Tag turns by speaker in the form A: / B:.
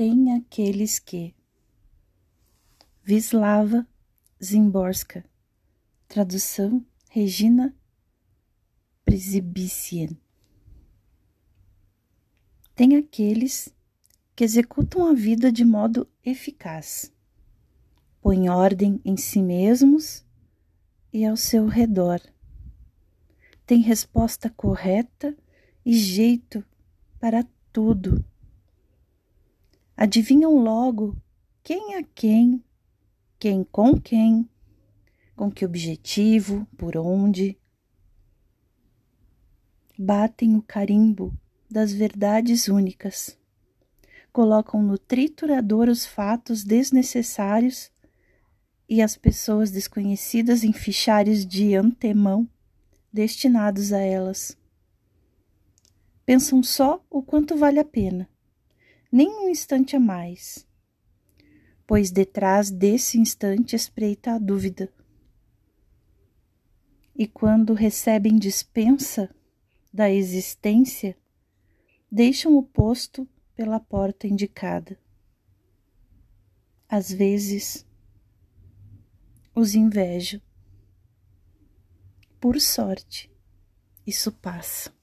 A: tem aqueles que. Vislava Zimborska. Tradução Regina Presibicien. Tem aqueles que executam a vida de modo eficaz, põem ordem em si mesmos e ao seu redor. Tem resposta correta e jeito para tudo. Adivinham logo quem a quem, quem com quem, com que objetivo, por onde. Batem o carimbo das verdades únicas. Colocam no triturador os fatos desnecessários e as pessoas desconhecidas em fichários de antemão destinados a elas. Pensam só o quanto vale a pena, nem um instante a mais, pois detrás desse instante espreita a dúvida. E quando recebem dispensa da existência, deixam o posto pela porta indicada. Às vezes, os invejo. Por sorte, isso passa.